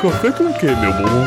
Café com o que, meu bom?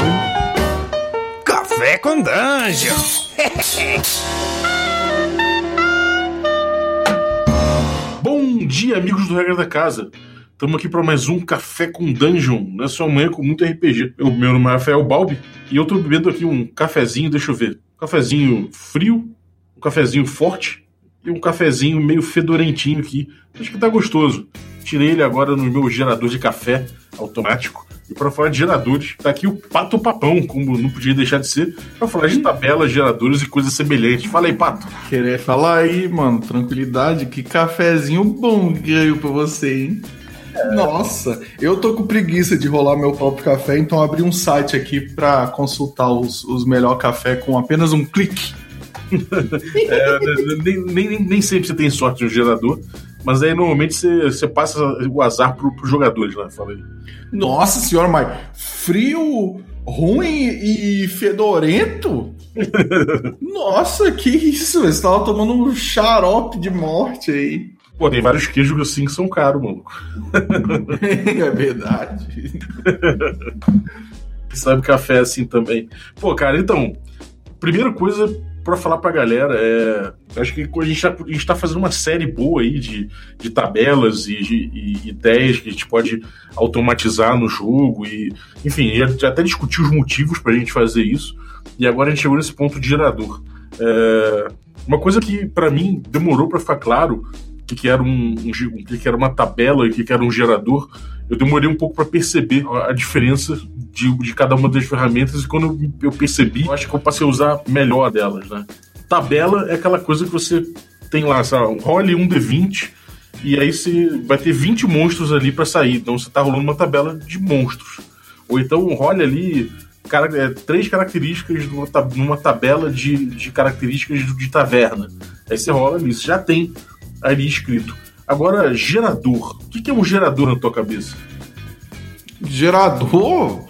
Café com Dungeon! Bom dia, amigos do Regra da Casa. Estamos aqui para mais um Café com Dungeon, nessa manhã com muito RPG. O meu nome é Rafael Balbi e eu estou bebendo aqui um cafezinho, deixa eu ver. Um cafezinho frio, um cafezinho forte e um cafezinho meio fedorentinho aqui. Acho que tá gostoso. Tirei ele agora no meu gerador de café automático. E para falar de geradores, tá aqui o Pato Papão, como não podia deixar de ser, para falar de tabelas, geradores e coisas semelhantes. Fala aí, Pato. Querer falar aí, mano, tranquilidade, que cafezinho bom ganho pra você, hein? Nossa, eu tô com preguiça de rolar meu próprio café, então abri um site aqui pra consultar os, os melhor café com apenas um clique. É, nem, nem, nem sempre você tem sorte no gerador, mas aí normalmente você, você passa o azar pro, pros jogadores lá, fala aí. Nossa senhora, mas frio, ruim e fedorento? Nossa, que isso? Você tava tomando um xarope de morte aí. Pô, tem vários queijos assim que são caros, maluco. é verdade. Sabe café assim também. Pô, cara, então, primeira coisa para falar pra galera é. Acho que a gente, tá, a gente tá fazendo uma série boa aí de, de tabelas e, de, e ideias que a gente pode automatizar no jogo. E, enfim, já, já até discutiu os motivos pra gente fazer isso. E agora a gente chegou nesse ponto de gerador. É, uma coisa que para mim demorou para ficar claro que, que, era um, um que, que, era uma tabela e o que, que, era um gerador, eu demorei um pouco para perceber a, diferença de, de, cada uma das ferramentas e quando eu, eu, percebi, eu acho que eu passei a usar melhor delas, né? Tabela é aquela coisa que você tem lá, sabe, role um D20 e aí você vai ter 20 monstros ali para sair, então você tá rolando uma tabela de monstros. Ou então role ali cara, é, três características numa, numa tabela de, de características de, de taverna. Aí você rola nisso, já tem ali escrito. Agora, gerador. O que é um gerador na tua cabeça? Gerador?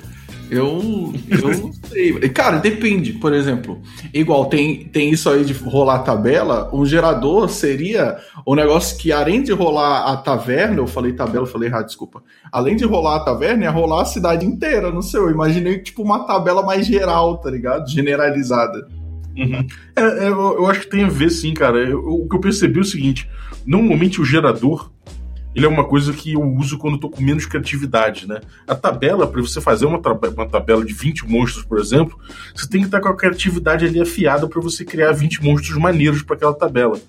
Eu, eu não sei. Cara, depende. Por exemplo, igual tem, tem isso aí de rolar tabela. Um gerador seria um negócio que, além de rolar a taverna, eu falei tabela, eu falei errado, desculpa. Além de rolar a taverna, ia rolar a cidade inteira. Não sei, eu imaginei tipo uma tabela mais geral, tá ligado? Generalizada. Uhum. É, é, eu acho que tem a ver, sim, cara. Eu, o que eu percebi é o seguinte: normalmente o gerador ele é uma coisa que eu uso quando eu tô com menos criatividade, né? A tabela, para você fazer uma, uma, tabela de 20 monstros, por exemplo, você tem que estar com a criatividade ali afiada para você criar 20 monstros maneiros para aquela tabela,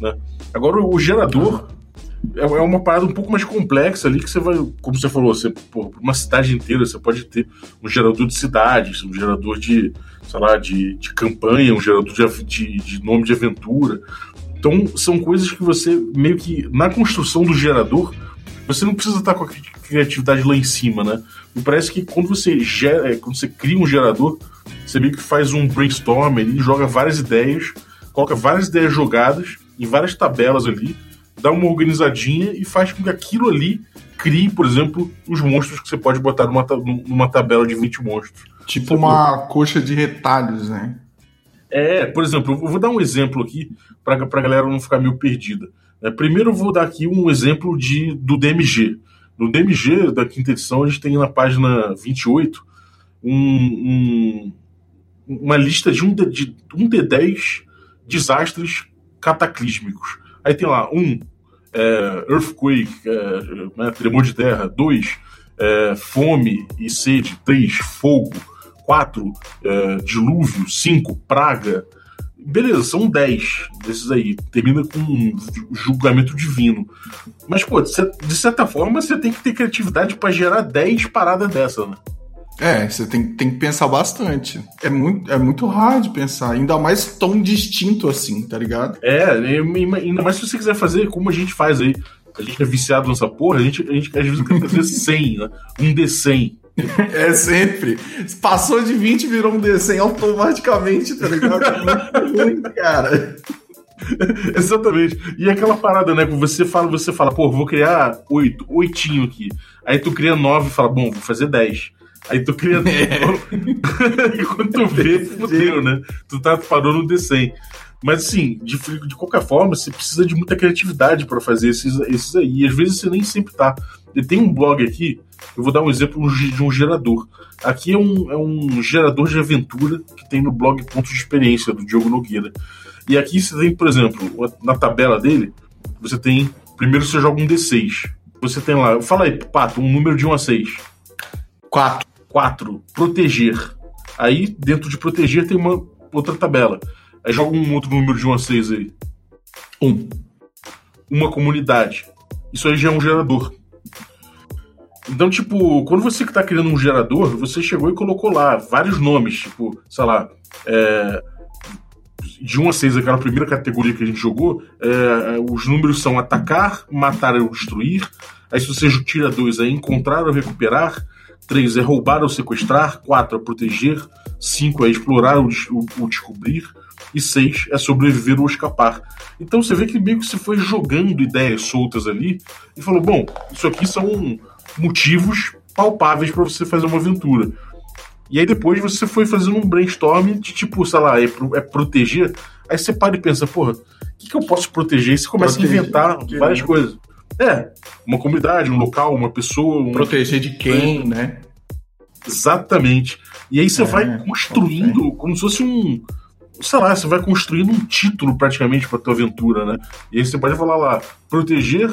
né? Agora, o gerador é, é uma parada um pouco mais complexa ali que você vai, como você falou, você, pô, uma cidade inteira, você pode ter um gerador de cidades, um gerador de, sei lá, de, de campanha, um gerador de, de, de nome de aventura. Então, são coisas que você, meio que, na construção do gerador, você não precisa estar com a criatividade lá em cima, né? Me parece que quando você gera, é, quando você cria um gerador, você meio que faz um brainstorm ali, joga várias ideias, coloca várias ideias jogadas em várias tabelas ali, dá uma organizadinha e faz com que aquilo ali crie, por exemplo, os monstros que você pode botar numa, numa tabela de 20 monstros. Tipo uma coxa de retalhos, né? É, por exemplo, eu vou dar um exemplo aqui para a galera não ficar meio perdida. É, primeiro eu vou dar aqui um exemplo de, do DMG. No DMG da quinta edição, a gente tem na página 28 um, um, uma lista de um, de, de um de 10 desastres cataclísmicos. Aí tem lá um, é, earthquake, é, né, tremor de terra, dois, é, fome e sede, três, fogo, quatro, é, dilúvio, cinco, praga. Beleza, são dez desses aí. Termina com um julgamento divino. Mas, pô, de certa forma, você tem que ter criatividade para gerar dez paradas dessa, né? É, você tem, tem que pensar bastante. É muito, é muito raro de pensar, ainda mais tão distinto assim, tá ligado? É, ainda mais se você quiser fazer como a gente faz aí. A gente é viciado nessa porra, a gente, a gente às vezes quer fazer 100, né? Um D100. É sempre. Passou de 20 virou um D100 automaticamente, tá ligado? É muito ruim, cara. Exatamente. E aquela parada, né? Você fala, você fala, pô, vou criar oito, oitinho aqui. Aí tu cria nove e fala, bom, vou fazer dez. Aí tu cria. É. e quando tu vê, fudeu, né? Tu tá parou no D100. Mas assim, de, de qualquer forma, você precisa de muita criatividade para fazer esses, esses aí. E às vezes você nem sempre tá. Tem um blog aqui, eu vou dar um exemplo de um gerador. Aqui é um, é um gerador de aventura que tem no blog Pontos de Experiência, do Diogo Nogueira. E aqui você tem, por exemplo, na tabela dele, você tem. Primeiro você joga um D6. Você tem lá. Fala aí, Pato, um número de 1 a 6. 4. 4. Proteger. Aí, dentro de proteger, tem uma outra tabela. Aí joga um outro número de 1 a 6 aí. 1. Uma comunidade. Isso aí já é um gerador. Então, tipo, quando você que tá criando um gerador, você chegou e colocou lá vários nomes, tipo, sei lá, é, de 1 a 6, aquela primeira categoria que a gente jogou, é, os números são atacar, matar ou destruir. Aí se você tira 2 é encontrar ou recuperar. 3 é roubar ou sequestrar. 4 é proteger. 5 é explorar ou, ou descobrir. E 6 é sobreviver ou escapar. Então você vê que meio que você foi jogando ideias soltas ali e falou: bom, isso aqui são motivos palpáveis para você fazer uma aventura. E aí depois você foi fazendo um brainstorm de tipo, sei lá, é, pro, é proteger. Aí você para e pensa, porra, o que, que eu posso proteger? E você começa proteger, a inventar várias coisas. É, uma comunidade, um local, uma pessoa. Um... Proteger de quem, é. né? Exatamente. E aí você é, vai construindo como se fosse um. Sei lá, você vai construindo um título praticamente para tua aventura, né? E aí você pode falar lá, proteger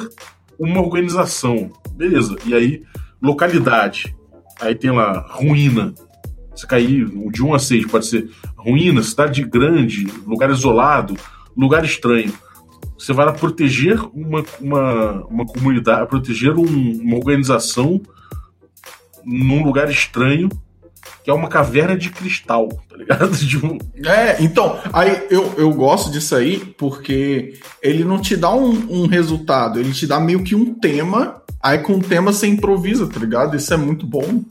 uma organização. Beleza. E aí, localidade. Aí tem lá, ruína. Você cair de 1 a 6, pode ser ruína, cidade grande, lugar isolado, lugar estranho. Você vai lá proteger uma, uma, uma comunidade, proteger um, uma organização num lugar estranho, que é uma caverna de cristal, tá ligado? Tipo... É, então, aí eu, eu gosto disso aí porque ele não te dá um, um resultado, ele te dá meio que um tema, aí com o tema você improvisa, tá ligado? Isso é muito bom.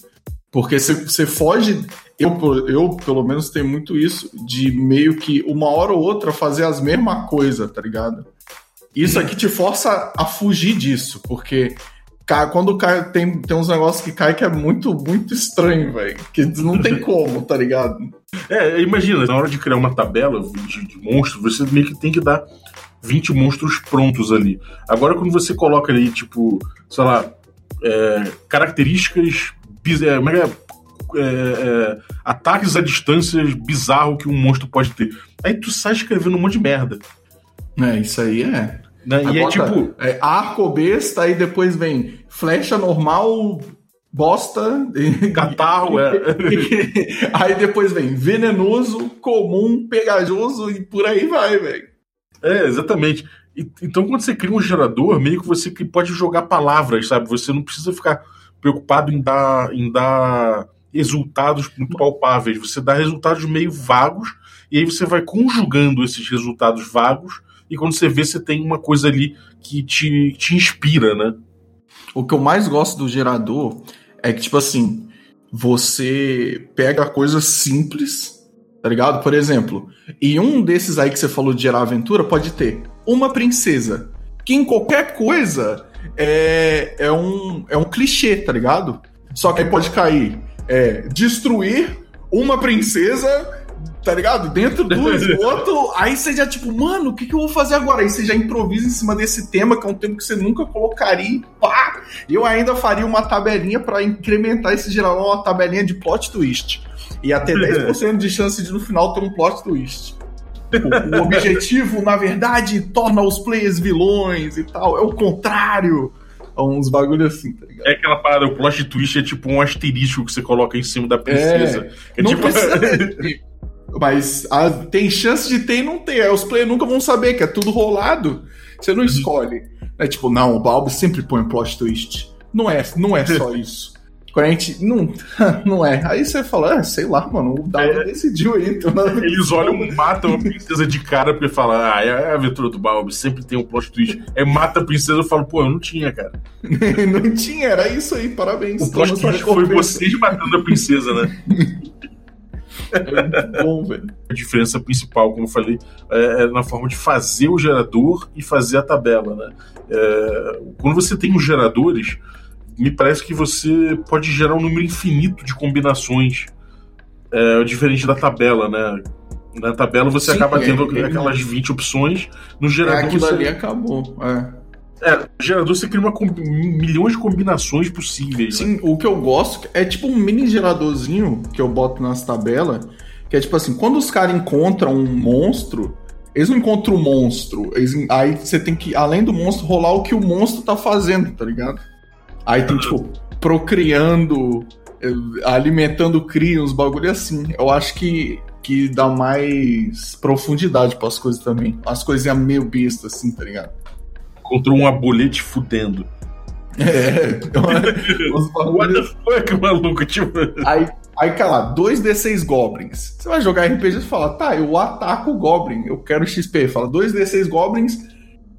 Porque você foge. Eu, eu, pelo menos, tenho muito isso de meio que uma hora ou outra fazer as mesmas coisas, tá ligado? Isso aqui te força a fugir disso, porque quando cai, tem, tem uns negócios que cai que é muito, muito estranho, velho. Que não tem como, tá ligado? É, imagina, na hora de criar uma tabela de, de monstros, você meio que tem que dar 20 monstros prontos ali. Agora, quando você coloca ali, tipo, sei lá, é, características é, é, é, é, ataques a distâncias bizarro que um monstro pode ter. Aí tu sai escrevendo um monte de merda. É, isso aí é. Né? E é tipo. É, arco besta, aí depois vem flecha normal, bosta. Catarro, é. aí depois vem venenoso, comum, pegajoso e por aí vai, velho. É, exatamente. então, quando você cria um gerador, meio que você pode jogar palavras, sabe? Você não precisa ficar preocupado em dar, em dar resultados muito palpáveis. Você dá resultados meio vagos e aí você vai conjugando esses resultados vagos e quando você vê, você tem uma coisa ali que te, te inspira, né? O que eu mais gosto do gerador é que, tipo assim, você pega coisas simples, tá ligado? Por exemplo, e um desses aí que você falou de gerar aventura pode ter uma princesa, que em qualquer coisa é, é, um, é um clichê, tá ligado? Só que aí pode cair é, destruir uma princesa tá ligado? Dentro do esgoto, aí você já, tipo, mano, o que, que eu vou fazer agora? Aí você já improvisa em cima desse tema, que é um tema que você nunca colocaria, pá! Eu ainda faria uma tabelinha para incrementar esse geral, uma tabelinha de plot twist. E até 10% de chance de no final ter um plot twist. O, o objetivo, na verdade, torna os players vilões e tal. É o contrário. Uns bagulho assim, tá ligado? É aquela parada, o plot twist é tipo um asterisco que você coloca em cima da princesa. É, é não tipo... precisa... Mas a, tem chance de ter e não ter. Aí os players nunca vão saber que é tudo rolado. Você não escolhe. É tipo, não, o Balbo sempre põe um plot twist. Não é, não é só isso. Quando a gente. Não, não é. Aí você fala, ah, sei lá, mano, o Dado é. decidiu aí. Então Eles olham, matam a princesa de cara porque fala, ah, é a aventura do Balbi, sempre tem um plot twist. É mata a princesa, eu falo, pô, eu não tinha, cara. não tinha, era isso aí, parabéns. O plot twist foi vocês matando a princesa, né? É muito bom, velho. A diferença principal, como eu falei, é, é, na forma de fazer o gerador e fazer a tabela, né? É, quando você tem os geradores, me parece que você pode gerar um número infinito de combinações, é, diferente da tabela, né? Na tabela você Sim, acaba é, tendo é, aquelas 20 opções. No É, gerador aquilo você, ali acabou. É. é, gerador você cria uma com- milhões de combinações possíveis. né? Sim, o que eu gosto é tipo um mini geradorzinho que eu boto nas tabelas, que é tipo assim, quando os caras encontram um monstro, eles não encontram o monstro, eles- aí você tem que, além do monstro, rolar o que o monstro tá fazendo, tá ligado? Aí tem, tipo, procriando, eh, alimentando cria, uns bagulho assim. Eu acho que, que dá mais profundidade pras coisas também. As coisinhas meio bestas, assim, tá ligado? Encontrou um abolete fudendo. É, What the fuck, maluco? Tipo, Aí, aí cara lá, 2D6 Goblins. Você vai jogar RPG e fala, tá, eu ataco o Goblin, eu quero XP. Fala, 2D6 Goblins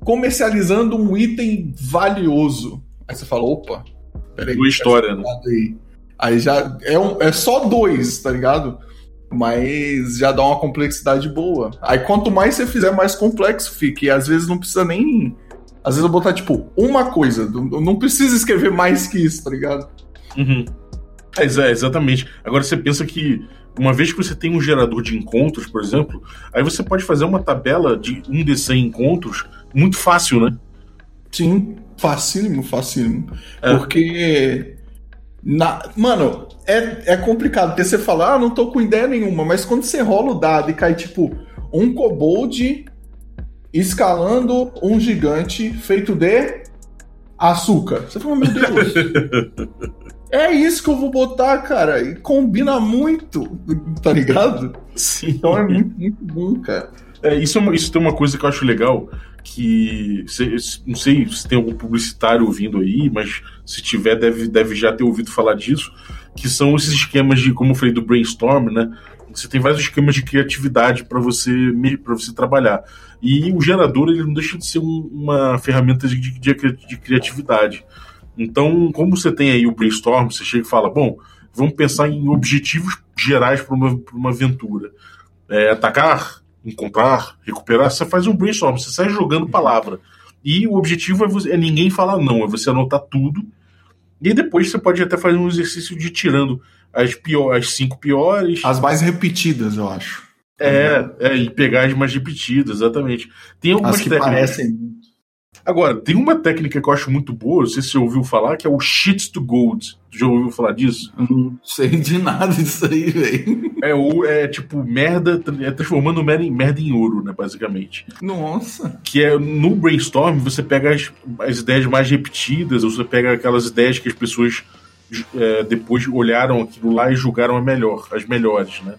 comercializando um item valioso. Aí você fala, opa, peraí. boa história, né? Aí, aí já é, um, é só dois, tá ligado? Mas já dá uma complexidade boa. Aí quanto mais você fizer, mais complexo fica. E às vezes não precisa nem. Às vezes eu botar, tipo, uma coisa. Não, não precisa escrever mais que isso, tá ligado? Uhum. É, exa- exatamente. Agora você pensa que uma vez que você tem um gerador de encontros, por exemplo, aí você pode fazer uma tabela de um de 100 encontros muito fácil, né? Sim, facílimo, facílimo. É. Porque. Na, mano, é, é complicado, porque você fala, ah, não tô com ideia nenhuma, mas quando você rola o dado e cai, tipo, um kobold escalando um gigante feito de açúcar. Você fala, meu Deus. é isso que eu vou botar, cara. E combina muito, tá ligado? Sim. Então é muito, muito bom, cara. É, isso, é uma- isso tem uma coisa que eu acho legal, que não sei se tem algum publicitário ouvindo aí, mas se tiver, deve, deve já ter ouvido falar disso, que são esses esquemas de, como eu falei, do brainstorm, né? Você tem vários esquemas de criatividade para você para você trabalhar. E o gerador ele não deixa de ser um- uma ferramenta de, de, de criatividade. Então, como você tem aí o brainstorm, você chega e fala, bom, vamos pensar em objetivos gerais para uma, uma aventura. É, atacar, encontrar, recuperar, você faz um brainstorm, você sai jogando palavra. E o objetivo é, você- é ninguém falar não, é você anotar tudo. E depois você pode até fazer um exercício de ir tirando as, pior, as cinco piores. As mais repetidas, eu acho. É, é, e pegar as mais repetidas, exatamente. Tem algumas As que técnicas. parecem. Agora, tem uma técnica que eu acho muito boa, não sei se você ouviu falar, que é o shit to gold. Já ouviu falar disso? Não sei de nada disso aí, velho. É, o, é tipo merda, é transformando merda em, merda em ouro, né, basicamente. Nossa. que é no brainstorm você pega as, as ideias mais repetidas, ou você pega aquelas ideias que as pessoas é, depois olharam aquilo lá e julgaram a melhor, as melhores, né?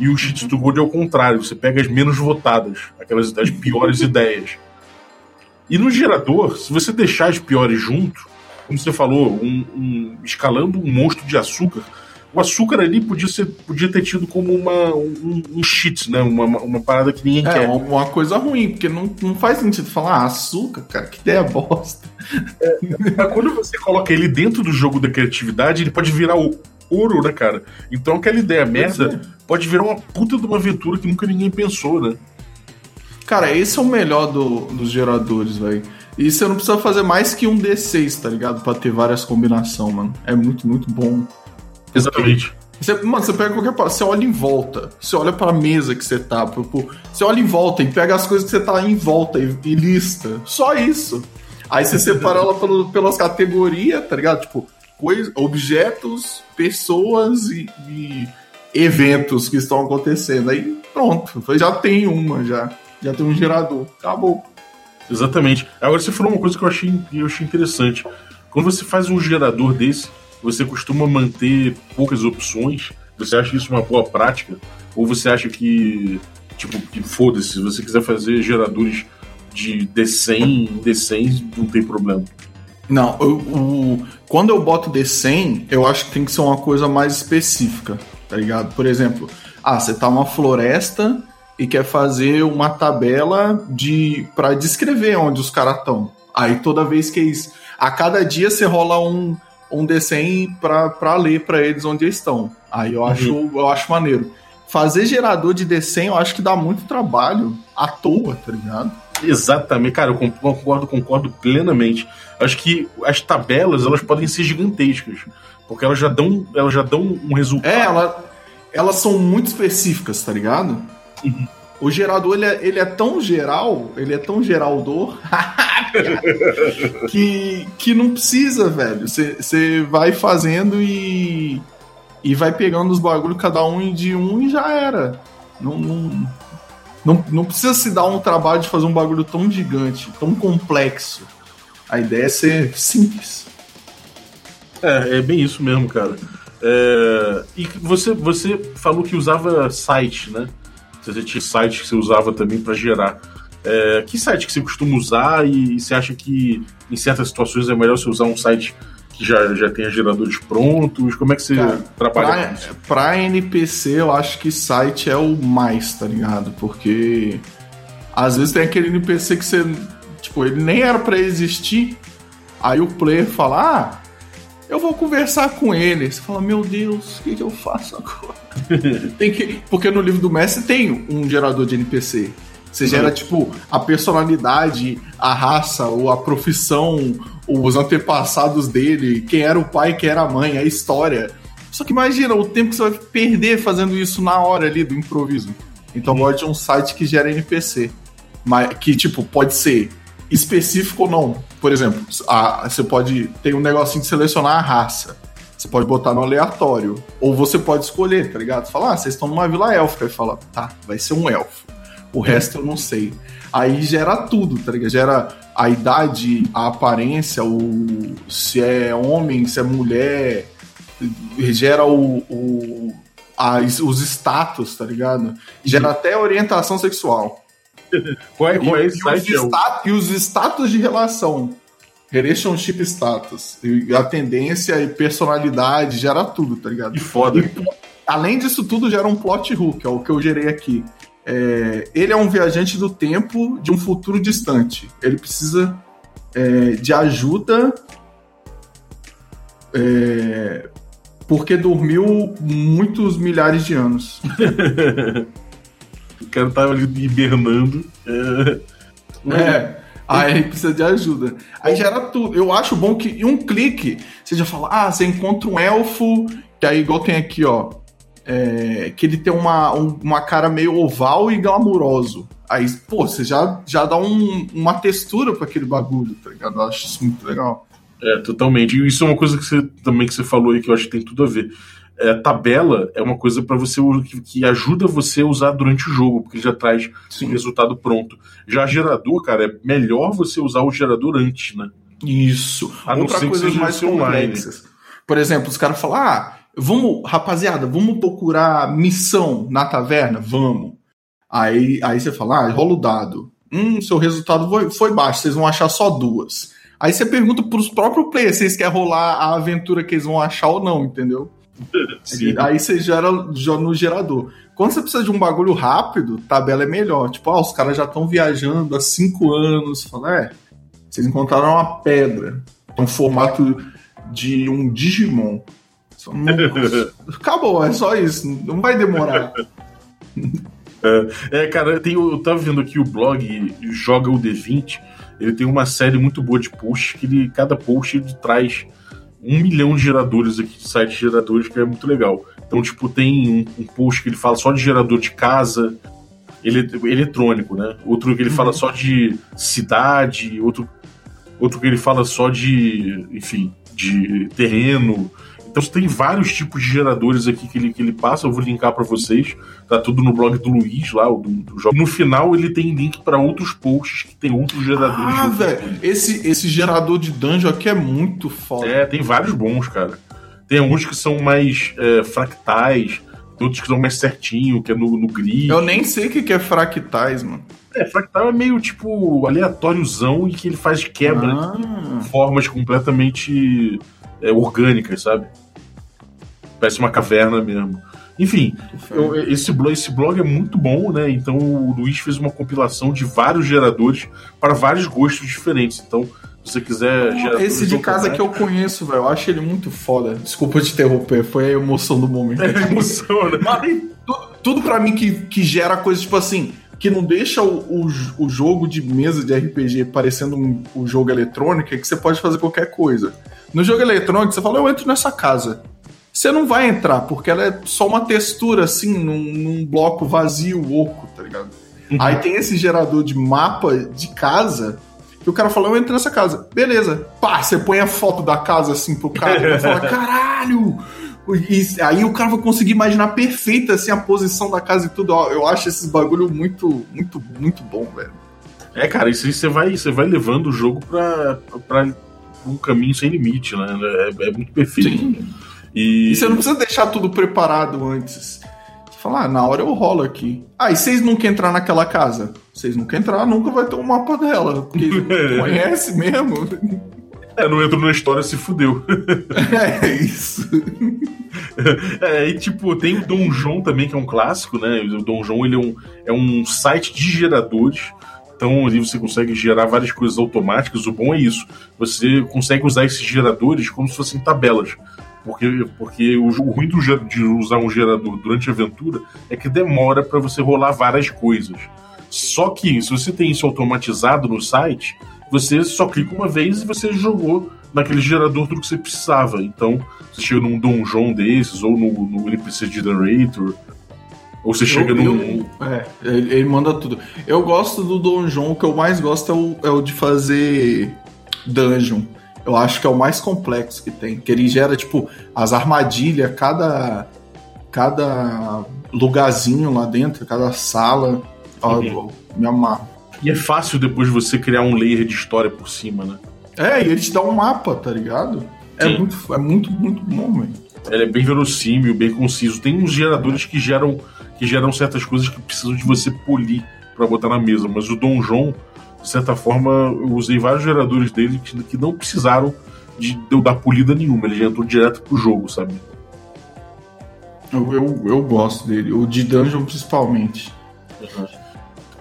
E o cheat to gold é o contrário, você pega as menos votadas, aquelas as piores ideias. E no gerador, se você deixar as piores junto, como você falou, um, um- escalando um monstro de açúcar, o açúcar ali podia, ser, podia ter tido como uma, um, um cheat, né? Uma, uma parada que ninguém É, quer. uma, coisa ruim, porque não, não faz sentido falar ah, açúcar, cara, que ideia bosta. Mas quando você coloca ele dentro do jogo da criatividade, ele pode virar o ouro, né, cara? Então aquela ideia merda pode virar uma puta de uma aventura que nunca ninguém pensou, né? Cara, esse é o melhor do- dos geradores, velho. E você não precisa fazer mais que um D6, tá ligado? Pra ter várias combinações, mano. É muito, muito bom. Exatamente. Você, mano, você pega qualquer você olha em volta, você olha pra mesa que você tá, pro- pro- você olha em volta e pega as coisas que você tá em volta e, e lista. Só isso. Aí você separa ela pelo- pelas categorias, tá ligado? Tipo, coisa, objetos, pessoas e, e eventos que estão acontecendo. Aí pronto, já tem uma já. Já tem um gerador. Acabou. Exatamente. Agora você falou uma coisa que eu achei, eu achei interessante. Quando você faz um gerador desse, você costuma manter poucas opções. Você acha isso uma boa prática? Ou você acha que, tipo, que foda-se, se você quiser fazer geradores de D100, D100, não tem problema. Não, eu- o- quando eu boto D100, eu acho que tem que ser uma coisa mais específica, tá ligado? Por exemplo, ah, você tá numa floresta e quer fazer uma tabela de para descrever onde os caras estão. Aí toda vez que eles. A cada dia você rola um, um D100 pra, pra ler pra eles onde eles estão. Aí eu acho, eu acho maneiro. Fazer gerador de D100 eu acho que dá muito trabalho à toa, tá ligado? Exatamente, cara, eu con- concordo, concordo plenamente. Acho que as tabelas elas podem ser gigantescas, porque elas já dão, elas já dão um resultado. É, ela, elas são muito específicas, tá ligado? Uhum. O gerador ele é, ele é, tão geral, ele é tão geraldor que, que não precisa, velho. Você vai fazendo e, e vai pegando os bagulhos cada um de um e já era. Não, não, não, não precisa se dar um trabalho de fazer um bagulho tão gigante, tão complexo. A ideia é ser simples. É, é bem isso mesmo, cara. É, e você, você falou que usava site, né? Você tinha site que você usava também para gerar. É, que site que você costuma usar e, e, você acha que em certas situações é melhor você usar um site já, já tenha geradores prontos? Como é que você Cara, trabalha pra, isso? Pra NPC, eu acho que site é o mais, tá ligado? Porque às vezes tem aquele NPC que você. Tipo, ele nem era para existir. Aí o player fala: Ah, eu vou conversar com ele. Você fala, meu Deus, o que, que eu faço agora? tem que, porque no livro do Messi tem um gerador de NPC. Você gera, uhum. tipo, a personalidade, a raça, ou a profissão, os antepassados dele, quem era o pai, quem era a mãe, a história. Só que imagina o tempo que você vai perder fazendo isso na hora ali do improviso. Então uhum. pode um site que gera NPC. Mas que, tipo, pode ser específico ou não. Por exemplo, a, você pode. Tem um negocinho de selecionar a raça. Você pode botar no aleatório. Ou você pode escolher, tá ligado? Você fala, ah, vocês estão numa vila élfica. E fala, tá, vai ser um elfo. O resto eu não sei. Aí gera tudo, tá ligado? Gera a idade, a aparência, o se é homem, se é mulher, gera o, o os status, tá ligado? Gera até orientação sexual. qual é, qual é e? Os status, e os status de relação. Relationship status. E a tendência e personalidade gera tudo, tá ligado? Que foda. E, além disso tudo, gera um plot hook, é o que eu gerei aqui. É, ele é um viajante do tempo de um futuro distante. Ele precisa é, de ajuda é, porque dormiu muitos milhares de anos. o cara tava ali hibernando. É. é. Aí precisa de ajuda. Aí gera tudo. Eu acho bom que em um clique você já fala: ah, você encontra um elfo, que aí igual tem aqui, ó. É, que ele tem uma, um, uma cara meio oval e glamuroso. Aí, pô, você já, já dá um, uma textura para aquele bagulho, tá ligado? Eu acho isso muito legal. É, totalmente. E isso é uma coisa que você também que você falou aí que eu acho que tem tudo a ver é, tabela é uma coisa para você que, que, ajuda você a usar durante o jogo, porque já traz Sim. o resultado pronto. Já gerador, cara, é melhor você usar o gerador antes, né? Isso. A não Outra coisa mais complexas. Por exemplo, os caras falam: ah, vamos, rapaziada, vamos procurar missão na taverna? Vamos. Aí, aí você fala: ah, rola o dado. Hum, seu resultado foi, foi baixo, vocês vão achar só duas. Aí você pergunta pros próprios players se eles querem rolar a aventura que eles vão achar ou não, entendeu? Sim. Aí você gera no gerador. Quando você precisa de um bagulho rápido, tabela é melhor. Tipo, ah, os caras já estão viajando há cinco anos. Fala, é, vocês encontraram uma pedra. Um formato de um Digimon. Acabou, é só isso. Não vai demorar. É, é, cara, eu, tenho, eu tava vendo aqui o blog Joga o D20. Ele tem uma série muito boa de posts que ele, cada post ele traz um milhão de geradores aqui, de sites geradores, que é muito legal. Então, tipo, tem um, um post que ele fala só de gerador de casa, ele, eletrônico, né? Outro que ele uhum. fala só de cidade, outro, outro que ele fala só de, enfim, de terreno. Então tem vários tipos de geradores aqui que ele, que ele passa, eu vou linkar para vocês. Tá tudo no blog do Luiz lá, do, do jogo. No final ele tem link para outros posts que tem outros geradores. Ah, velho, esse, esse gerador de dungeon aqui é muito foda. É, tem vários bons, cara. Tem alguns que são mais é, fractais, tem outros que são mais certinho, que é no, no grid. Eu nem sei o que é fractais, mano. É, fractal é meio tipo aleatóriozão e que ele faz quebra ah. formas completamente é, orgânicas, sabe? Parece uma caverna mesmo. Enfim, eu, esse, blog, esse blog é muito bom, né? Então o Luiz fez uma compilação de vários geradores para vários gostos diferentes. Então, se você quiser. Ah, esse de casa que eu conheço, velho, eu acho ele muito foda. Desculpa te interromper, foi a emoção do momento. É a emoção, né? Mas, tudo, tudo para mim que, que gera coisa tipo assim que não deixa o, o, o, jogo de mesa de RPG parecendo um, um jogo eletrônico, é que você pode fazer qualquer coisa. No jogo eletrônico, você fala, eu entro nessa casa. você não vai entrar, porque ela é só uma textura, assim, num, num bloco vazio, oco, tá ligado? Uhum. Aí tem esse gerador de mapa de casa, que o cara fala, eu entro nessa casa. Beleza. Pá, você põe a foto da casa, assim, pro cara, e fala, caralho! E aí o cara vai conseguir imaginar perfeita, assim, a posição da casa e tudo. Eu acho esses bagulho muito, muito, muito bom, velho. É, cara, isso aí você vai, você vai levando o jogo pra, pra um caminho sem limite, né? É, é muito perfeito. Sim. E... e você não precisa deixar tudo preparado antes. Você fala, ah, na hora eu rolo aqui. Ah, e vocês nunca entrar naquela casa? Vocês nunca entrar, nunca vai ter um mapa dela. Porque conhece mesmo. É, não entrou na história, se fudeu. É, isso. É, e tipo, tem o Donjon também, que é um clássico, né? O Donjon ele é um, é um site de geradores. Então ali você consegue gerar várias coisas automáticas. O bom é isso. Você consegue usar esses geradores como se fossem tabelas. Porque, porque o, o ruim do, de usar um gerador durante a aventura é que demora para você rolar várias coisas. Só que se você tem isso automatizado no site, você só clica uma vez e você jogou naquele gerador tudo que você precisava. Então, você chega num donjon desses, ou no, no NPC Generator, ou você chega eu, num. Eu, é, ele, ele, manda tudo. Eu gosto do donjon, o que eu mais gosto é o, é o de fazer dungeon. Eu acho que é o mais complexo que tem. Que ele gera, tipo, as armadilhas, cada. Cada lugarzinho lá dentro, cada sala. Uhum. me amarro. E é fácil depois você criar um layer de história por cima, né? É, e ele te dá um mapa, tá ligado? É muito, é muito, muito bom, velho. Ele é bem verossímil, bem conciso. Tem uns geradores que geram, que geram certas coisas que precisam de você polir para botar na mesa, mas o Donjon, de certa forma, eu usei vários geradores dele que, que não precisaram de, de eu dar polida nenhuma, ele já entrou direto pro jogo, sabe? Eu, eu, eu gosto dele, o de Dungeon principalmente. Uhum.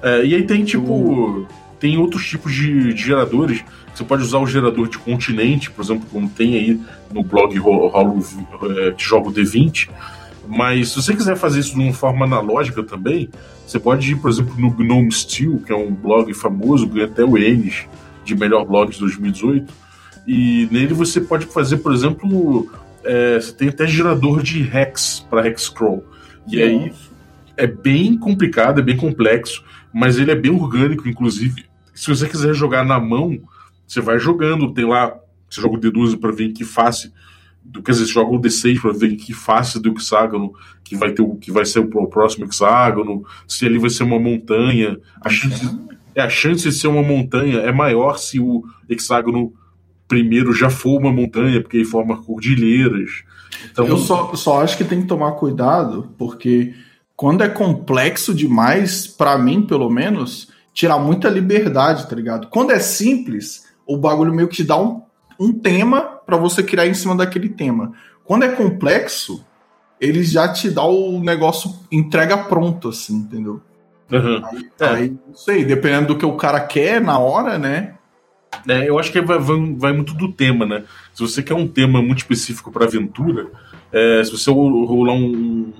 É, e aí tem tipo. Tem outros tipos de, de, geradores. Você pode usar o gerador de continente, por exemplo, como tem aí no blog Rolo é, que joga o D20. Mas se você quiser fazer isso de uma forma analógica também, você pode ir, por exemplo, no Gnome Steel, que é um blog famoso, ganha até o Enes de melhor blog de 2018. E nele você pode fazer, por exemplo, é, você tem até gerador de Hex para Hexcrawl. E aí é bem complicado, é bem complexo mas ele é bem orgânico, inclusive. Se você quiser jogar na mão, você vai jogando, tem lá, você joga o D12 para ver em que face, quer dizer, você joga o D6 para ver que face do hexágono que vai ter o que vai ser o próximo hexágono, se ali vai ser uma montanha. A chance, é, a chance de ser uma montanha é maior se o hexágono primeiro já for uma montanha, porque ele forma cordilheiras. Então, eu só, só acho que tem que tomar cuidado, porque quando é complexo demais, para mim, pelo menos, tira muita liberdade, tá ligado? Quando é simples, o bagulho meio que te dá um, um tema para você criar em cima daquele tema. Quando é complexo, ele já te dá o negócio entrega pronto, assim, entendeu? Uhum. Aí, é. aí, não sei, dependendo do que o cara quer na hora, né? É, eu acho que vai, vai, vai, muito do tema, né? Se você quer um tema muito específico para aventura, é, se você rolar um,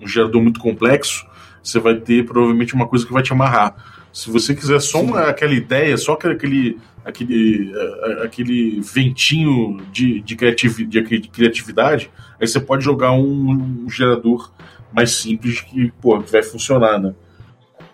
um gerador muito complexo, você vai ter provavelmente uma coisa que vai te amarrar. Se você quiser só uma, aquela ideia, só aquele, aquele, uh, aquele ventinho de, de, criativ, de, criatividade, aí você pode jogar um, um gerador mais simples que pô, vai funcionar, né?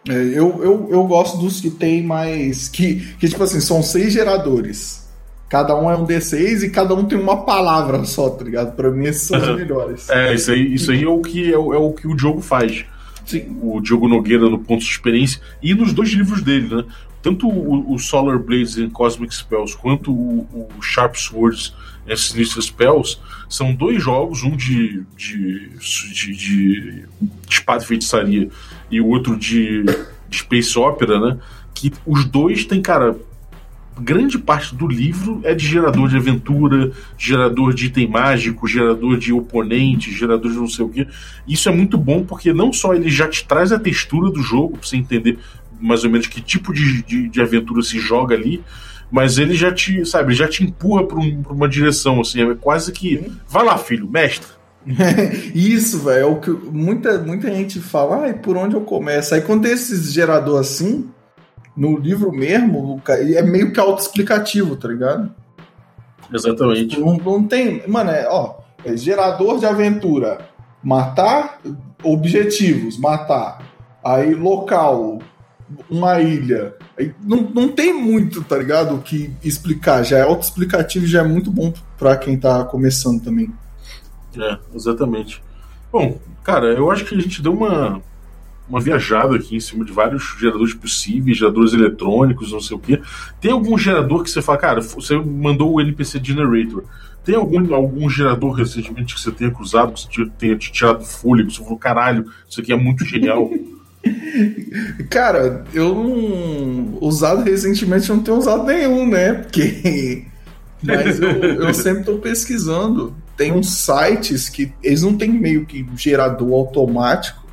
É, eu, eu, eu gosto dos que tem mais. Que, que, tipo assim, são seis geradores. Cada um é um D6 e cada um tem uma palavra só, tá ligado? Pra mim, esses são os melhores. É, isso aí, isso aí é, o que, é, o, é o que o Diogo faz. Sim. O Diogo Nogueira no Ponto de Experiência e nos dois livros dele, né? Tanto o, o Solar Blades and Cosmic Spells quanto o, o Sharp Swords and Sinister Spells são dois jogos, um de, de, de, de espada e feitiçaria e o outro de, de Space Opera, né? Que os dois têm, cara, grande parte do livro é de gerador de aventura, gerador de item mágico, gerador de oponente, gerador de não sei o que. Isso é muito bom porque não só ele já te traz a textura do jogo, pra você entender mais ou menos que tipo de, de, de aventura se joga ali, mas ele já te, sabe, já te empurra para um, uma direção, assim, é quase que. Vai lá, filho, mestre. Isso, velho, é o que muita, muita gente fala, ai, por onde eu começo? Aí quando tem esses gerador assim, no livro mesmo, é meio que autoexplicativo, tá ligado? Exatamente. Não, não tem. Mano, é, ó, É gerador de aventura, matar objetivos, matar. Aí local, uma ilha. Não, não tem muito, tá ligado? O que explicar. Já é autoexplicativo já é muito bom para quem tá começando também. É, exatamente. Bom, cara, eu acho que a gente deu uma, uma viajada aqui em cima de vários geradores possíveis, geradores eletrônicos, não sei o que. Tem algum gerador que você fala, cara, você mandou o NPC Generator. Tem algum, algum gerador recentemente que você tenha cruzado, que você tenha te tirado fôlego, você falou, caralho, isso aqui é muito genial. Cara, eu não. Usado recentemente, eu não tenho usado nenhum, né? Porque. Mas eu, eu sempre estou pesquisando. Tem uns sites que eles não têm meio que gerador automático,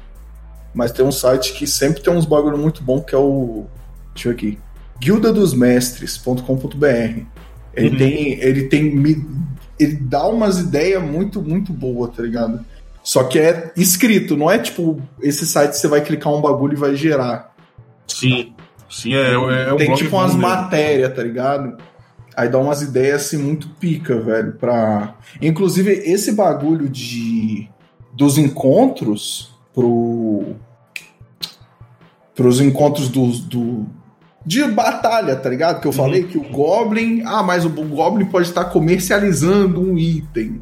mas tem um site que sempre tem uns bagulho muito bom que é o. Deixa eu ver aqui. guildadosmestres.com.br. Ele uhum. tem. Ele tem. Ele dá umas ideias muito, muito boas, tá ligado? Só que é escrito, não é tipo esse site você vai clicar um bagulho e vai gerar. Sim, sim, é, é, é Tem tipo umas matérias, tá ligado? Aí dá umas ideias assim muito pica, velho, pra. Inclusive, esse bagulho de dos encontros pro. pros encontros do, do. de batalha, tá ligado? Que eu falei uhum. que o Goblin. Ah, mas o Goblin pode estar comercializando um item.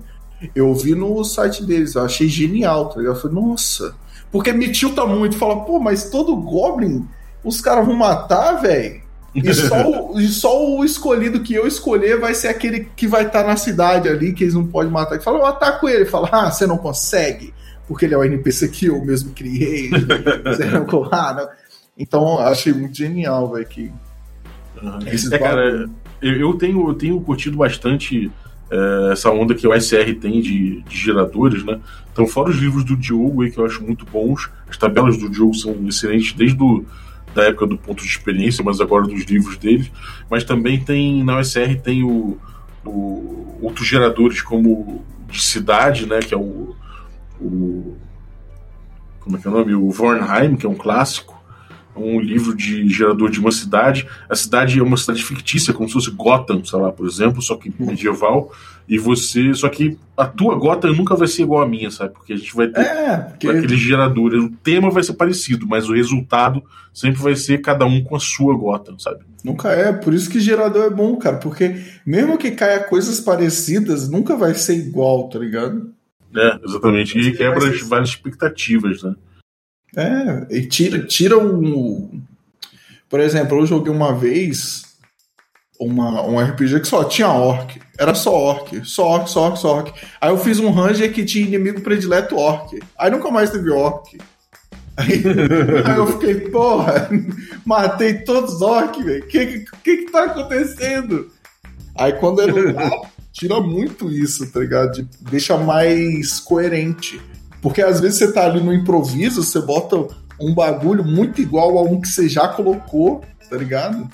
Eu vi no site deles, eu achei genial, tá ligado? Eu falei, nossa. Porque me tilta muito, fala, pô, mas todo Goblin os caras vão matar, velho. E só, o, e só o escolhido que eu escolher vai ser aquele que vai estar tá na cidade ali, que eles não podem matar. Que fala, eu ataco ele. Fala, ah, você não consegue, porque ele é o NPC que eu mesmo criei. você não, ah, não. Então, achei muito genial, velho, que. Uhum. É, cara, eu, eu, tenho, eu tenho curtido bastante é, essa onda que o SR tem de, de, geradores, né? Então, fora os livros do Diogo aí, que eu acho muito bons, as tabelas do Diogo são excelentes desde do, da época do ponto de experiência, mas agora dos livros dele. Mas também tem, na OSR tem o, o outros geradores como de cidade, né? Que é o, o como é que é o nome? O Vornheim, que é um clássico um livro de gerador de uma cidade. A cidade é uma cidade fictícia, como se fosse Gotham, sei lá, por exemplo, só que medieval. E você. Só que a tua Gotham nunca vai ser igual a minha, sabe? Porque a gente vai ter é, porque... aqueles geradores. O tema vai ser parecido, mas o resultado sempre vai ser cada um com a sua Gotham, sabe? Nunca é, por isso que gerador é bom, cara. Porque mesmo que caia coisas parecidas, nunca vai ser igual, tá ligado? É, exatamente. E quebra as várias expectativas, né? É, e tira, tira um. Por exemplo, eu joguei uma vez uma, um RPG que só tinha orc. Era só orc. Só orc, só orc, só orc. Aí eu fiz um ranger que tinha inimigo predileto orc. Aí nunca mais teve orc. Aí, aí eu fiquei, porra, matei todos os orcs, velho. O que, que que tá acontecendo? Aí quando ele tira muito isso, tá ligado? De, deixa mais coerente. Porque às vezes você tá ali no improviso, você bota um bagulho muito igual a um que você já colocou, tá ligado?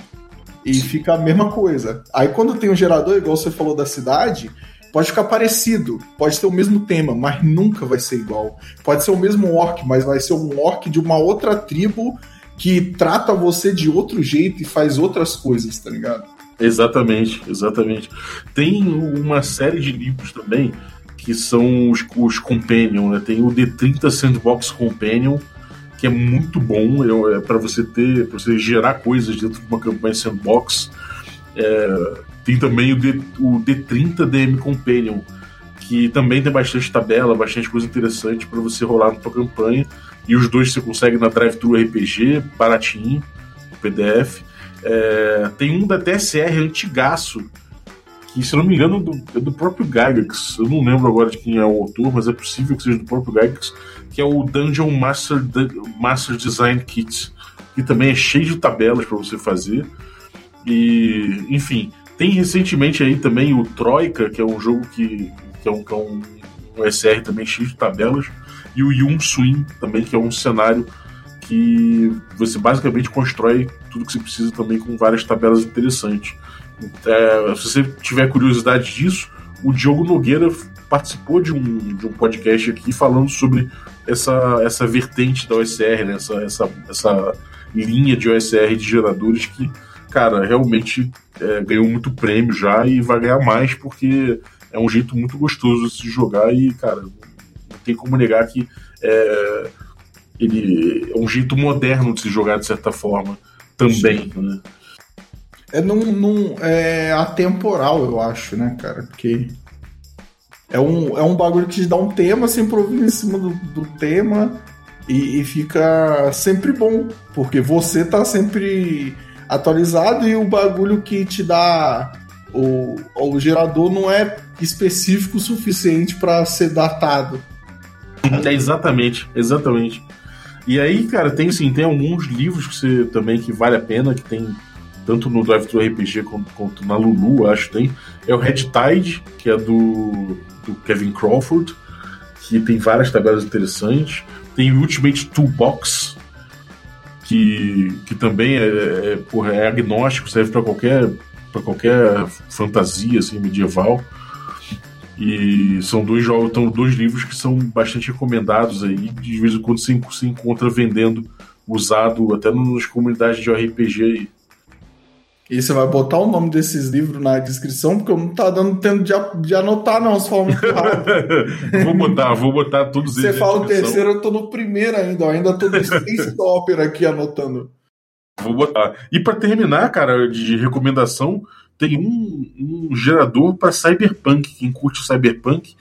E fica a mesma coisa. Aí quando tem um gerador, igual você falou da cidade, pode ficar parecido, pode ter o mesmo tema, mas nunca vai ser igual. Pode ser o mesmo orc, mas vai ser um orc de uma outra tribo que trata você de outro jeito e faz outras coisas, tá ligado? Exatamente, exatamente. Tem uma série de livros também que são os, os Companion, né? Tem o D30 Sandbox Companion, que é muito bom é, é para você ter, para você gerar coisas dentro de uma campanha sandbox. É, tem também o, D, o D30 DM Companion, que também tem bastante tabela, bastante coisa interessante para você rolar na sua campanha. E os dois você consegue na Drive-Thru RPG, baratinho, PDF. É, tem um da TSR antigaço, que, se não me engano, do, é do próprio Gygax. Eu não lembro agora de quem é o autor, mas é possível que seja do próprio Gygax, que é o Dungeon Master, Master Design Kit, que também é cheio de tabelas para você fazer. E, enfim, tem recentemente aí também o Troika, que é um jogo que, que é, um, que é um, um SR também cheio de tabelas, e o Yun Swing também, que é um cenário que você basicamente constrói tudo que você precisa também com várias tabelas interessantes. É, se você tiver curiosidade disso, o Diogo Nogueira participou de um, de um podcast aqui falando sobre essa, essa vertente da OSR, né? essa, essa, essa linha de OSR de geradores que, cara, realmente é, ganhou muito prêmio já e vai ganhar mais porque é um jeito muito gostoso de se jogar e, cara, não tem como negar que é, ele é um jeito moderno de se jogar de certa forma também, né? É, num, num, é atemporal, eu acho, né, cara? Porque é um, é um bagulho que te dá um tema, se improvisa em cima do, do tema e, e, fica sempre bom, porque você tá sempre atualizado e o bagulho que te dá o, o gerador não é específico o suficiente para ser datado. É exatamente, exatamente. E aí, cara, tem sim, tem alguns livros que você também que vale a pena, que tem tanto no Drive Thru RPG quanto, quanto, na Lulu, acho que tem. É o Red Tide, que é do, do Kevin Crawford, que tem várias tabelas interessantes. Tem o Ultimate Toolbox, que, que também é, é, porra, é agnóstico, serve para qualquer, qualquer fantasia assim, medieval. E são dois jogos, são dois livros que são bastante recomendados aí. De vez em quando se, se encontra vendendo usado até nas comunidades de RPG. E você vai botar o nome desses livros na descrição, porque eu não tá dando tempo de, de anotar, não. Você fala muito rápido. vou botar, vou botar todos eles. Você fala o terceiro, eu tô no primeiro ainda. Eu ainda tô no Opera aqui anotando. Vou botar. E para terminar, cara, de recomendação, tem um, um gerador para Cyberpunk. Quem curte Cyberpunk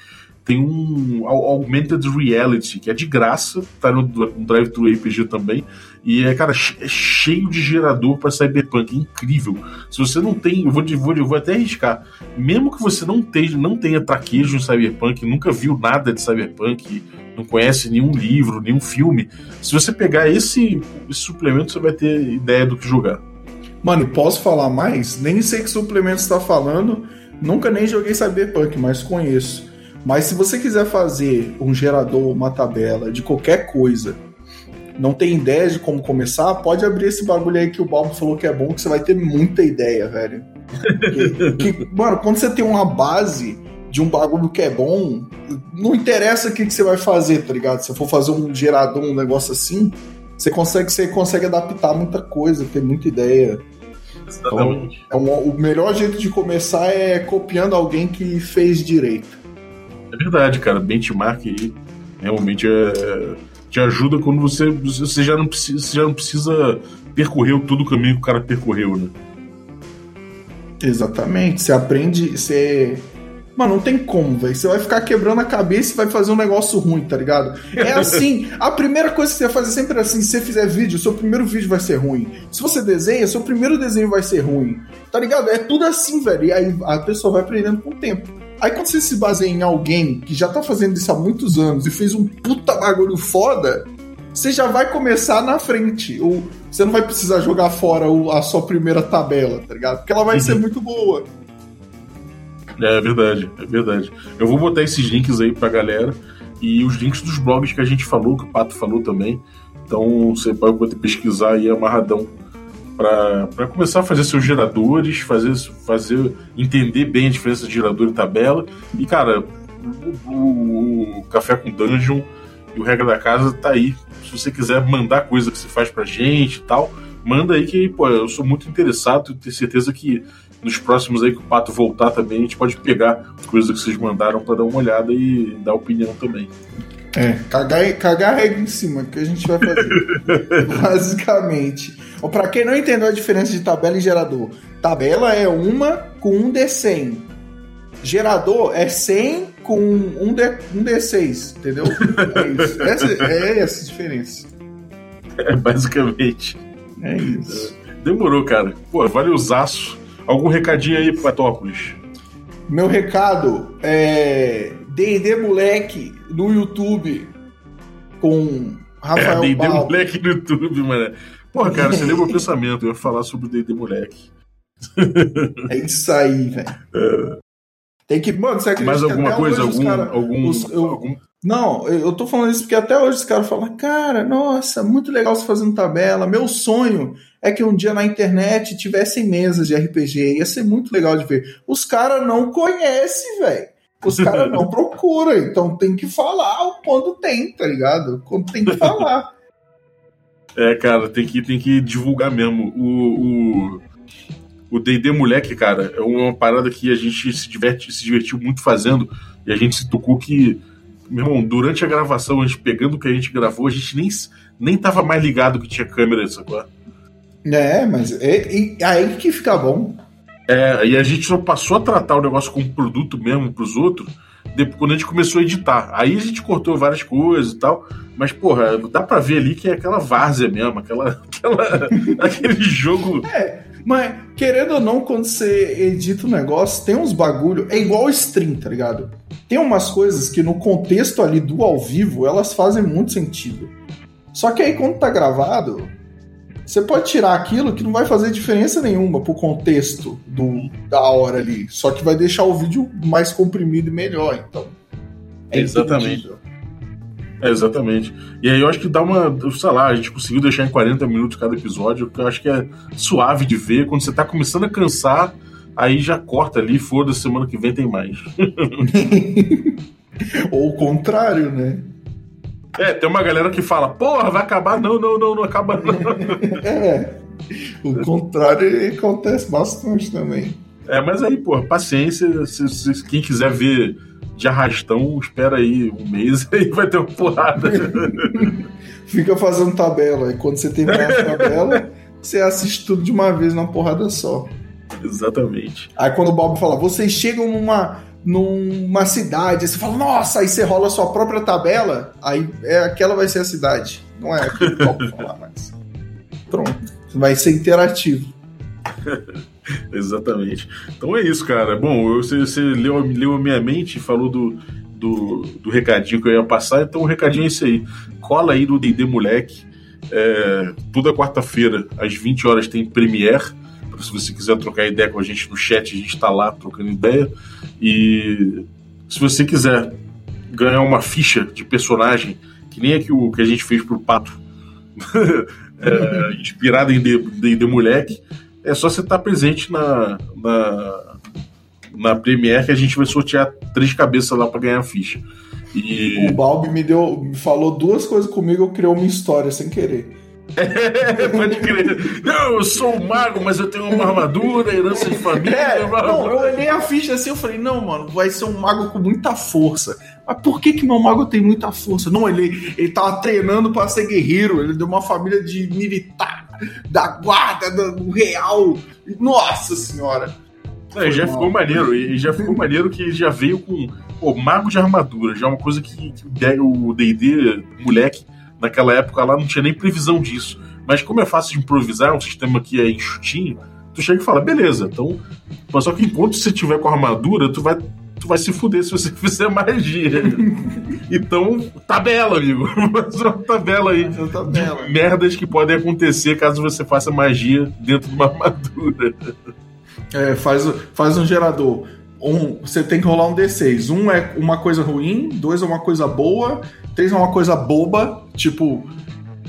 tem um Augmented Reality, que é de graça, tá no, no Drive Thru RPG também. E é, cara, é cheio de gerador para Cyberpunk, é incrível. Se você não tem, eu vou, vou, vou até arriscar, mesmo que você não tenha, não tenha traquejo em Cyberpunk, nunca viu nada de Cyberpunk, não conhece nenhum livro, nenhum filme, se você pegar esse, esse suplemento, você vai ter ideia do que jogar. Mano, posso falar mais? Nem sei que suplemento está falando, nunca nem joguei Cyberpunk, mas conheço. Mas se você quiser fazer um gerador, uma tabela de qualquer coisa, não tem ideia de como começar, pode abrir esse bagulho aí que o Bob falou que é bom, que você vai ter muita ideia, velho. que, que, mano, quando você tem uma base de um bagulho que é bom, não interessa o que, que você vai fazer, tá ligado? Se for fazer um gerador, um negócio assim, você consegue, você consegue adaptar muita coisa, ter muita ideia. Então, é um, o melhor jeito de começar é copiando alguém que fez direito. Verdade, cara. Benchmark aí realmente é, te ajuda quando você, você, já não precisa, você já não precisa percorrer todo o caminho que o cara percorreu, né? Exatamente. Você aprende. Você. Mano, não tem como, velho. Você vai ficar quebrando a cabeça e vai fazer um negócio ruim, tá ligado? É assim. a primeira coisa que você vai fazer sempre é assim: se você fizer vídeo, seu primeiro vídeo vai ser ruim. Se você desenha, seu primeiro desenho vai ser ruim. Tá ligado? É tudo assim, velho. E aí a pessoa vai aprendendo com o tempo. Aí quando você se baseia em alguém que já tá fazendo isso há muitos anos e fez um puta bagulho foda, você já vai começar na frente. Ou você não vai precisar jogar fora a sua primeira tabela, tá ligado? Porque ela vai uhum. ser muito boa. É verdade, é verdade. Eu vou botar esses links aí pra galera e os links dos blogs que a gente falou, que o Pato falou também. Então você pode pesquisar aí amarradão para começar a fazer seus geradores, fazer, fazer entender bem a diferença de gerador e tabela. E, cara, o, o, o Café com Dungeon e o Regra da Casa tá aí. Se você quiser mandar coisa que você faz pra gente e tal, manda aí que, pô, eu sou muito interessado e tenho certeza que nos próximos aí que o Pato voltar também, a gente pode pegar coisas que vocês mandaram para dar uma olhada e dar opinião também. É, cagar, cagar regra em cima, que a gente vai fazer. Basicamente. Para quem não entendeu a diferença de tabela e gerador, tabela é uma com um D100. Gerador é 100 com um, D, um D6, entendeu? É isso. Essa, é essa a diferença. É, basicamente. É isso. Demorou, cara. Pô, vale os aços. Algum recadinho aí, Patópolis? Meu recado é D&D Moleque no YouTube com Rafael é, D&D Moleque no YouTube, mano. Porra, cara, você lembra o pensamento, eu ia falar sobre o D&D Moleque. É isso aí, velho. É. Tem que, mano, você acredita Mais alguma coisa? Algum, cara, algum, os, eu, algum... Não, eu tô falando isso porque até hoje os caras falam, cara, nossa, muito legal você fazendo tabela. Meu sonho é que um dia na internet tivessem mesas de RPG. Ia ser muito legal de ver. Os caras não conhecem, velho. Os caras não procuram, então tem que falar quando tem, tá ligado? Quando tem que falar. É, cara, tem que, tem que divulgar mesmo. O, o, o D&D Moleque, cara, é uma parada que a gente se, diverte, se divertiu muito fazendo e a gente se tocou que, meu irmão, durante a gravação, a gente pegando o que a gente gravou, a gente nem, nem tava mais ligado que tinha câmera, sacou? É, mas é, é aí que fica bom. É, e a gente só passou a tratar o negócio como produto mesmo pros outros depois, quando a gente começou a editar. Aí a gente cortou várias coisas e tal, mas, porra, dá pra ver ali que é aquela várzea mesmo, aquela, aquela aquele jogo. É, mas querendo ou não, quando você edita o um negócio, tem uns bagulho. É igual stream, tá ligado? Tem umas coisas que no contexto ali do ao vivo elas fazem muito sentido. Só que aí quando tá gravado, você pode tirar aquilo que não vai fazer diferença nenhuma pro contexto do, da hora ali. Só que vai deixar o vídeo mais comprimido e melhor. Então. É Exatamente. É, exatamente. E aí eu acho que dá uma. Sei lá, a gente conseguiu deixar em 40 minutos cada episódio, que eu acho que é suave de ver. Quando você tá começando a cansar, aí já corta ali, foda-se, semana que vem tem mais. Ou o contrário, né? É, tem uma galera que fala, porra, vai acabar. Não, não, não, não acaba não. é. O contrário acontece bastante também. É, mas aí, porra, paciência. Se, se, quem quiser ver de arrastão, espera aí um mês e vai ter uma porrada. Fica fazendo tabela. E quando você terminar a tabela, você assiste tudo de uma vez numa porrada só. Exatamente. Aí quando o Bob fala, vocês chegam numa numa cidade, você fala, nossa, aí você rola a sua própria tabela, aí é, aquela vai ser a cidade. Não é aquilo que eu falar mais. Pronto. Vai ser interativo. Exatamente. Então é isso, cara. Bom, você, você leu, leu a minha mente falou do, do, do, recadinho que eu ia passar, então o recadinho é esse aí. Cola aí no D&D Moleque. É, toda quarta-feira, às 20 horas, tem Premiere se você quiser trocar ideia com a gente no chat, a gente está lá trocando ideia. E se você quiser ganhar uma ficha de personagem, que nem é que, o, que a gente fez pro Pato, é, inspirado em The, The Moleque, é só você estar tá presente na, na, na Premiere que a gente vai sortear três cabeças lá para ganhar a ficha. E... O Balbi me deu, me falou duas coisas comigo, eu criou uma história sem querer. É, pode crer. Não, eu sou um mago, mas eu tenho uma armadura, herança de família. É, não, eu olhei a ficha assim, eu falei, não, mano, vai ser um mago com muita força. Mas por que que meu mago tem muita força? Não, ele, ele tava treinando para ser guerreiro, ele deu uma família de militar, da guarda, do real. Nossa senhora. É, já mal. ficou maneiro, e já ficou maneiro que já veio com pô, mago de armadura, já é uma coisa que, que o D&D, moleque, naquela época lá não tinha nem previsão disso. Mas como é fácil de improvisar, é um sistema que é enxutinho, tu chega e fala, beleza, então. Mas só que enquanto você tiver com a armadura, tu vai, tu vai se fuder se você fizer magia. então, tabela, amigo. Mas uma tabela aí. Uma tabela. merdas que podem acontecer caso você faça magia dentro de uma armadura. É, faz, faz um gerador. Um, você tem que rolar um D6. Um é uma coisa ruim, dois é uma coisa boa, três é uma coisa boba, tipo,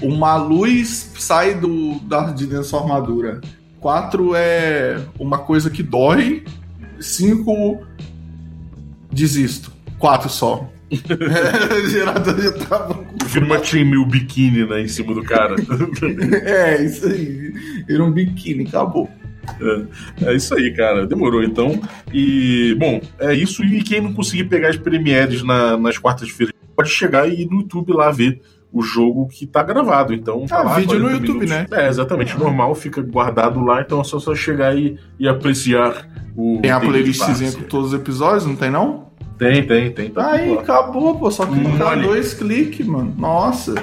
uma luz sai do, da, de dentro da sua armadura. Quatro é uma coisa que dói. Cinco, desisto. Quatro só. o gerador já tava. Vira uma Chainmail biquíni né, em cima do cara. é, isso aí. Vira um biquíni, acabou. É, é, isso aí, cara. Demorou então. E, bom, é isso. E quem não conseguir pegar as premieres na, nas quartas-feiras pode chegar e ir no YouTube lá ver o jogo que tá gravado. Então, tá ah, lá, vídeo no YouTube, minutos. né? É, exatamente. Normal, fica guardado lá, então é só, só chegar e, e apreciar o. Tem a playlistzinha com todos os episódios, não tem não? Tem, tem, tem. Tá Aí, acabou, pô. Só clicar hum, dois cliques, mano. Nossa.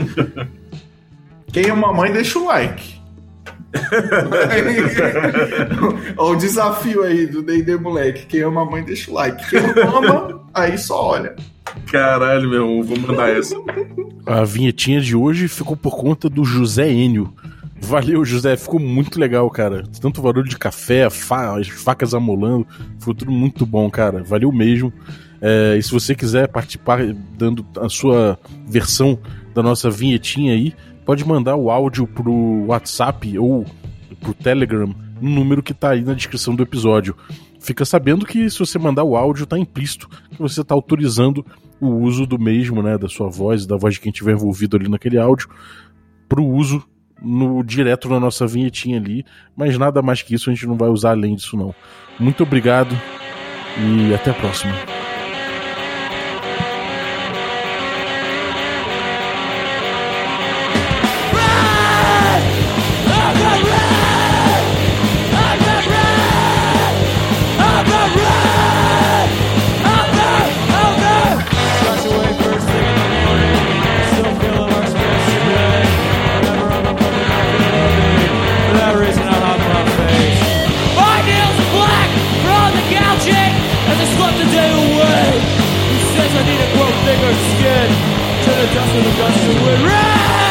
Quem é mamãe, deixa o like. Olha o desafio aí do D&D Moleque. Quem ama a mãe, deixa o like. Quem não ama, aí só olha. Caralho, meu vou mandar essa. A vinhetinha de hoje ficou por conta do José Enio. Valeu, José, ficou muito legal, cara. Tanto barulho de café, fa as facas amolando, foi tudo muito bom, cara. Valeu mesmo. É, e se você quiser participar dando a sua versão da nossa vinhetinha aí, pode mandar o áudio pro WhatsApp ou pro Telegram no número que tá aí na descrição do episódio. Fica sabendo que se você mandar o áudio, tá implícito que você tá autorizando o uso do mesmo, né, da sua voz, da voz de quem estiver envolvido ali naquele áudio, pro uso no direto na nossa vinhetinha ali, mas nada mais que isso a gente não vai usar além disso não. Muito obrigado e até a próxima. Dust of the dust and. Red!